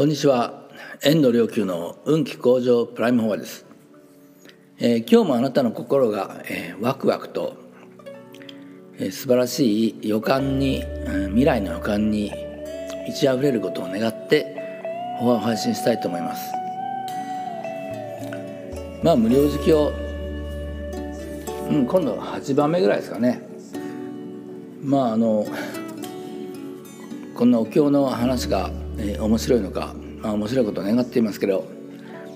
こんにちは。遠藤良久の運気向上プライムフォアです、えー、今日もあなたの心が、えー、ワクワクと、えー、素晴らしい予感に、うん、未来の予感に満ち溢れることを願ってフォアを配信したいと思います。まあ無料時期を、うん、今度は8番目ぐらいですかね。まああのこんなお経の話がえー、面白いのか、まあ、面白いことを願っていますけど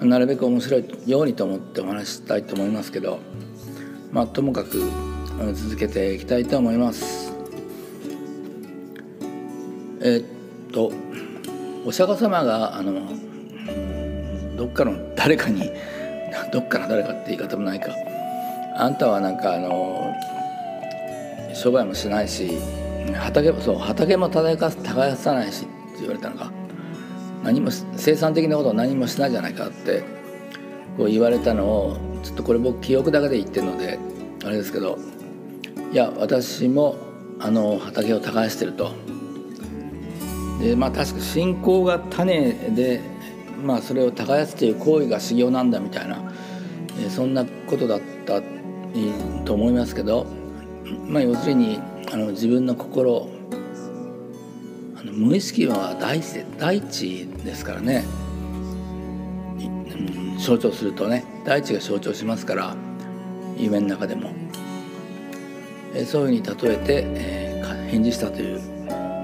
なるべく面白いようにと思ってお話ししたいと思いますけど、まあ、ともかく続けていきたいと思います。えー、っとお釈迦様があのどっかの誰かに どっかの誰かって言い方もないかあんたはなんかあの商売もしないし畑そう畑も耕さないし言われたのか何も生産的なことを何もしないじゃないかってこう言われたのをちょっとこれ僕記憶だけで言ってるのであれですけどいや私もあの畑を耕してると。でまあ確か信仰が種でまあそれを耕すという行為が修行なんだみたいなそんなことだったと思いますけどまあ要するにあの自分の心無意識は大地で大地ですからね、うん、象徴するとね大地が象徴しますから夢の中でも、えそういうふうに例えて、えー、返事したという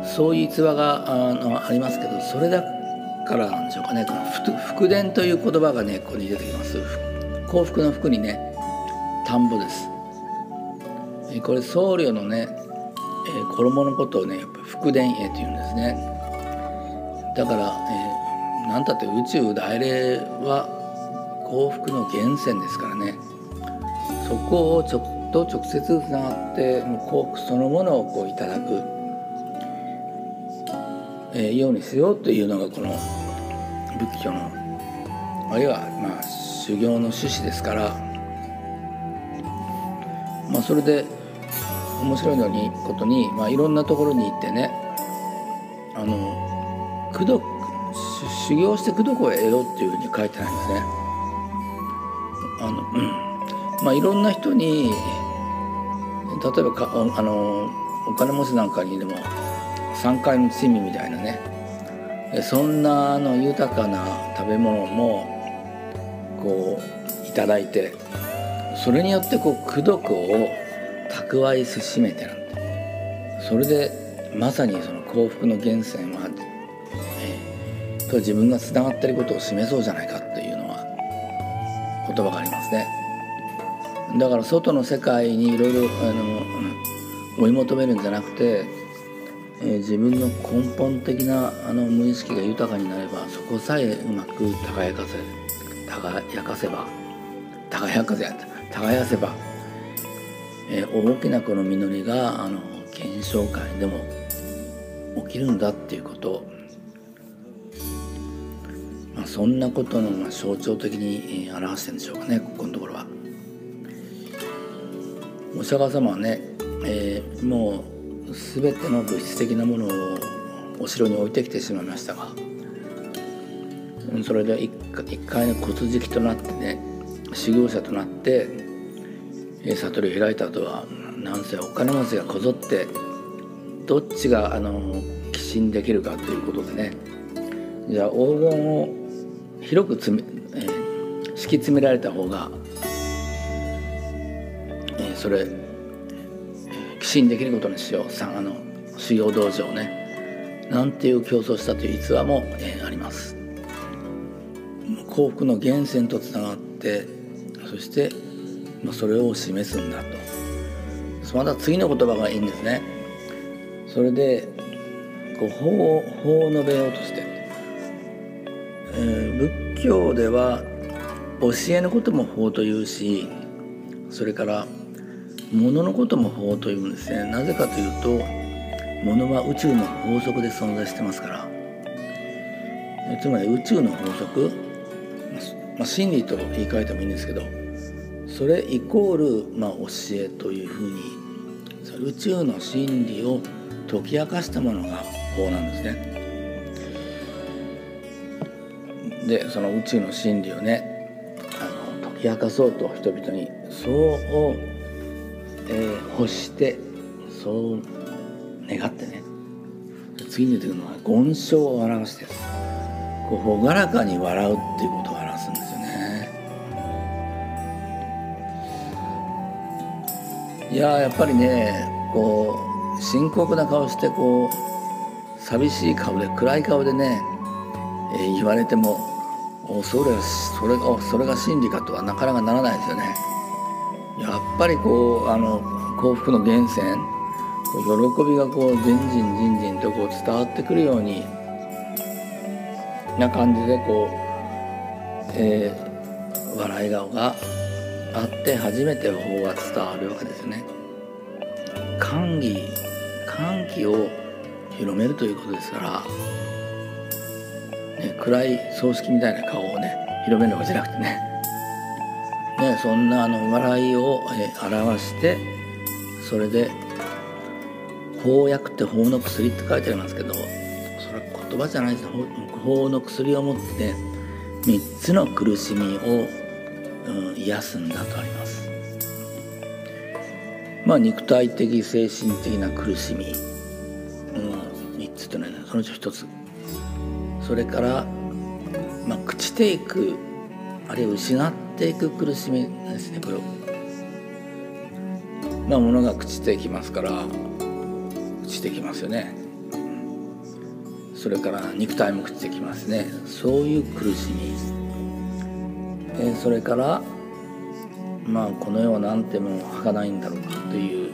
そういう逸話があのありますけどそれだからなんでしょうかね。この「福伝」という言葉がねここに出てきます。幸福の福にね田んぼです、えこれ僧侶のねえ、衣のことをね福田絵というんですね。だから、えー、なんたって宇宙大霊は幸福の源泉ですからね。そこをちょっと直接つながってもう幸福そのものをこういただく、えー、ようにしようというのがこの仏教のあるいはまあ修行の趣旨ですから。まあそれで面白いのにことに、まあ、いろんなところに行ってねあの功徳修行して功徳を得ろっていうふうに書いてないんですね。あのうんまあ、いろんな人に例えばかあのお金持ちなんかにでも3回の罪みたいなねそんなあの豊かな食べ物もこういただいてそれによってこう功徳を蓄えせしめてなんてそれでまさにその幸福の源泉は、えー、と自分がつながっていることを示そうじゃないかっていうのは言葉がありますね。だから外の世界にいろいろ追い求めるんじゃなくて、えー、自分の根本的なあの無意識が豊かになればそこさえうまく輝かせ輝かせば輝かせ耕せばえー、大きなこの実りがあの検証会でも起きるんだっていうこと、まあ、そんなことの象徴的に表してるんでしょうかねここのところは。お釈迦様はね、えー、もう全ての物質的なものをお城に置いてきてしまいましたがそれで一回の骨敷となってね修行者となって悟りを開いた後はなんせお金持ちがこぞってどっちがあの寄進できるかということでね。じゃあ黄金を広く詰め、えー、敷き詰められた方が、えー、それ寄進できることにしよう。さあの修行道場ね。なんていう競争したという逸話も、えー、あります。幸福の源泉とつながってそしてまあ、それを示すんだと。また次の言葉がいいんですね。それでこう法法を述べようとして、えー、仏教では教えのことも法というしそれから物のことも法というんですね。なぜかというと物は宇宙の法則で存在してますから。つまり宇宙の法則、まあ、真理と言い換えてもいいんですけどそれイコール、まあ、教えというふうに宇宙の真理を解き明かしたものが法なんですね。でその宇宙の真理をねあの解き明かそうと人々にそう、えー、欲してそう願ってね。次に出てくるのは言笑を表してこう朗らかに笑うっていうこと。ややっぱりねこう深刻な顔してこう寂しい顔で暗い顔でね、えー、言われてもそれそれがそれが真理かとはなかなかならないですよね。やっぱりこうあの幸福の源泉喜びがこうじんじんじんじんとこう伝わってくるようにな感じでこう、えー、笑い顔があって初めて法が伝わるわけですね。歓喜歓喜を広めるということですから、ね、暗い葬式みたいな顔をね広めるわけじゃなくてねねそんなあの笑いを、え、表してそれで法薬って法の薬って書いてありますけどそれは言葉じゃないです法の薬を持って3つの苦しみを、うん、癒すんだとあります。まあ肉体的精神的な苦しみ、うん、3つというのはそのうち1つ。それから、まあ、朽ちていくあるいは失っていく苦しみですねこれまあ物が朽ちていきますから朽ちてきますよね。それから肉体も朽ちてきますね。そういう苦しみ、えそれからまあこの世は何ても儚いんだろうかという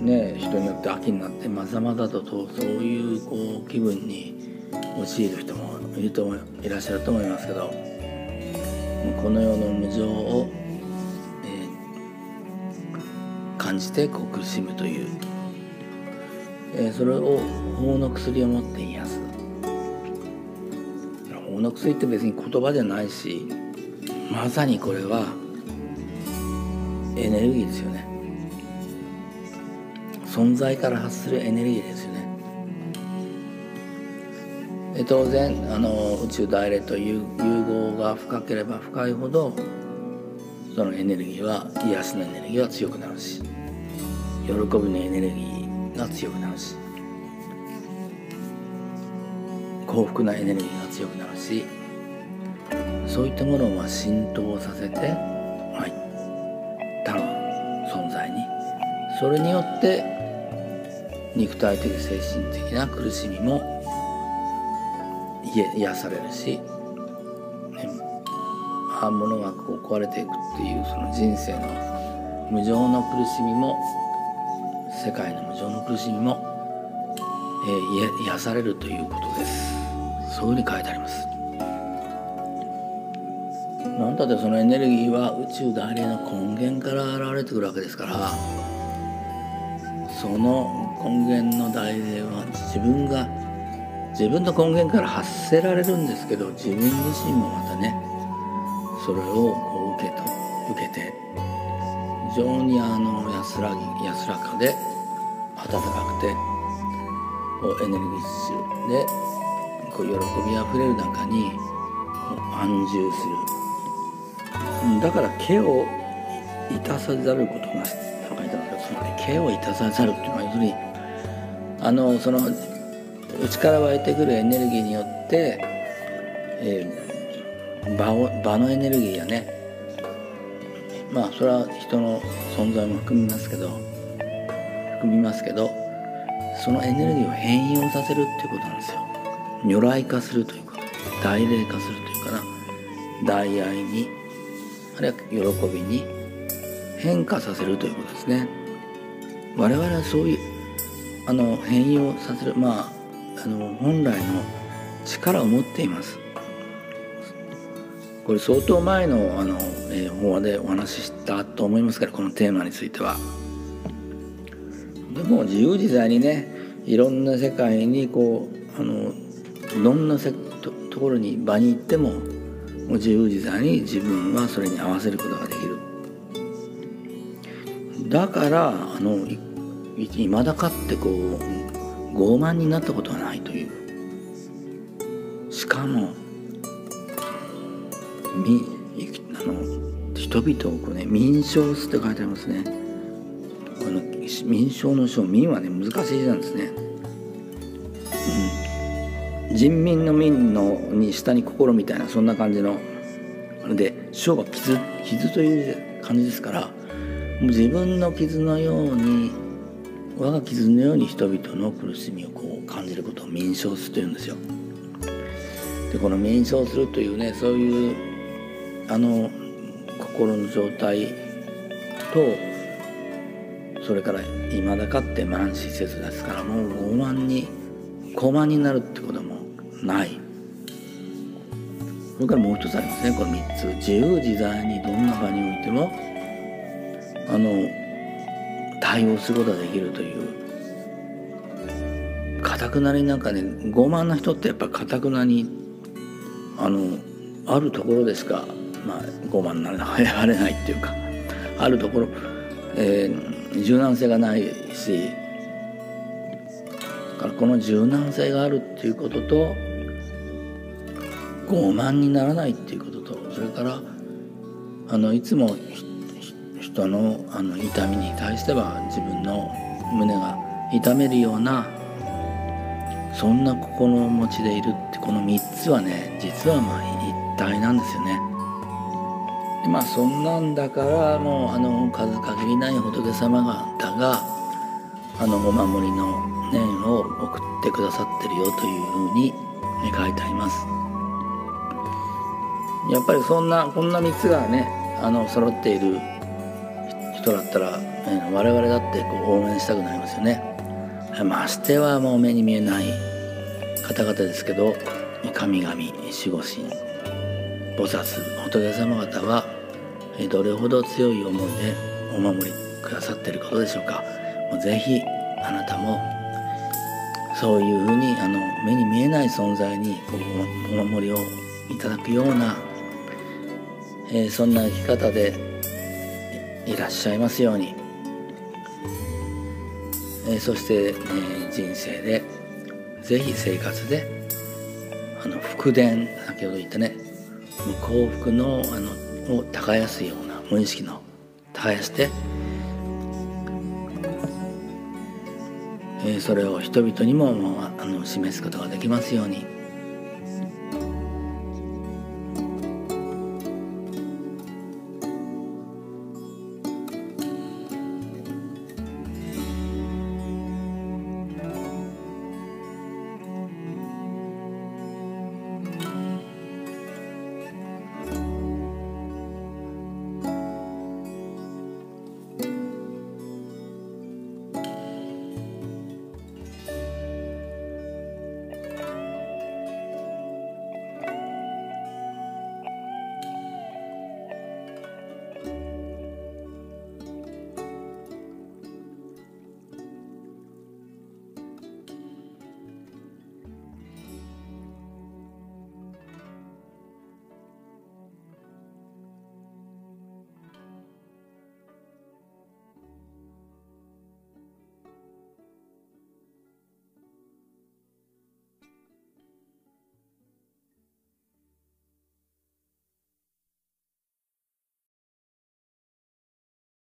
ね人によって秋になってまざまざととそういうこう気分に陥る人もいるといらっしゃると思いますけどこの世の無常を、えー、感じてこう苦しむという。えー、それを法の薬を持って癒す。の薬って別に言葉じゃないしまさにこれはエネルギーですよね。存在から発するエネルギーですよね。で当然あの宇宙大霊という融合が深ければ深いほどそのエネルギーは癒しのエネルギーは強くなるし喜びのエネルギーが強くなるし。幸福なエネルギーが強くなるしそういったものを浸透させて、はい、他の存在に。それによって肉体的精神的な苦しみも癒されるし、ね、あ物がこう壊れていくっていうその人生の無常の苦しみも世界の無常の苦しみも、えー、癒されるということです。そういうふうに書いてあります。なんだってそのエネルギーは宇宙大霊の根源から現れてくるわけですからその根源の大霊は自分が自分の根源から発せられるんですけど自分自身もまたねそれをこう受けと受けて非常にあの安らぎ安らかで暖かくてエネルギッシュでこう喜びあふれる中にこう安住する。だから毛をいたさざることが書いてますけどつまり毛をいたさざるっていうのは要するにあのその内から湧いてくるエネルギーによって、えー、場を場のエネルギーやね。まあそれは人の存在も含みますけど含みますけどそのエネルギーを変容させるっていうことなんですよ。如来化するというか大霊化するというかな。大愛にあるいは喜びに変化させるということですね。我々はそういうあの変容させるまああの本来の力を持っています。これ相当前のあの、えー、法話でお話ししたと思いますからこのテーマについては。でも自由自在にねいろんな世界にこうあのどんなせとところに場に行ってももう自由自在に自分はそれに合わせることができる。だからあのいまだかってこう傲慢になったことはないという。しかもみあの人々をこうね民商すって書いてありますね。この民商の書民はね難しい字なんですね、人民の民のに下に心みたいなそんな感じのあれで書が傷傷という感じですからもう自分の傷のように我が傷のように人々の苦しみをこう感じることを民商すというんですよ。でこの民商するというねそういうあの心の状態とそれから未だかって満施設ですからもう傲慢に傲慢になるってこともない。それからもう一つありますね。この3つ。自由自在にどんな場においてもあの対応することができるという。かたくなになんかね傲慢な人ってやっぱかたくなにあのあるところでしか、まあ、傲慢になれないっていうか。あるところ、えー、柔軟性がないしだからこの柔軟性があるっていうことと傲慢にならないっていうこととそれからあのいつも人のあの痛みに対しては自分の胸が痛めるようなそんな心持ちでいるってこの3つはね実はまあ一体なんですよね。でまあそんなんだからもうあの数限りない仏様方があのお守りの念を送ってくださってるよというふうに書いてあります。やっぱりそんなこんな3つがねあの揃っている人だったら、え我々だってこう応援したくなりますよね。ましてはもう目に見えない方々ですけど神々守護神菩薩仏様方はどれほど強い思いでお守りくださっていることでしょうかもうぜひあなたもそういうふうにあの目に見えない存在にこうお守りをいただくような、えー、そんな生き方でいらっしゃいますように、えー、そして、えー、人生でぜひ生活であの福伝先ほど言ったね幸福のあのを耕すような無意識の耕して、えー、それを人々にもあの示すことができますように。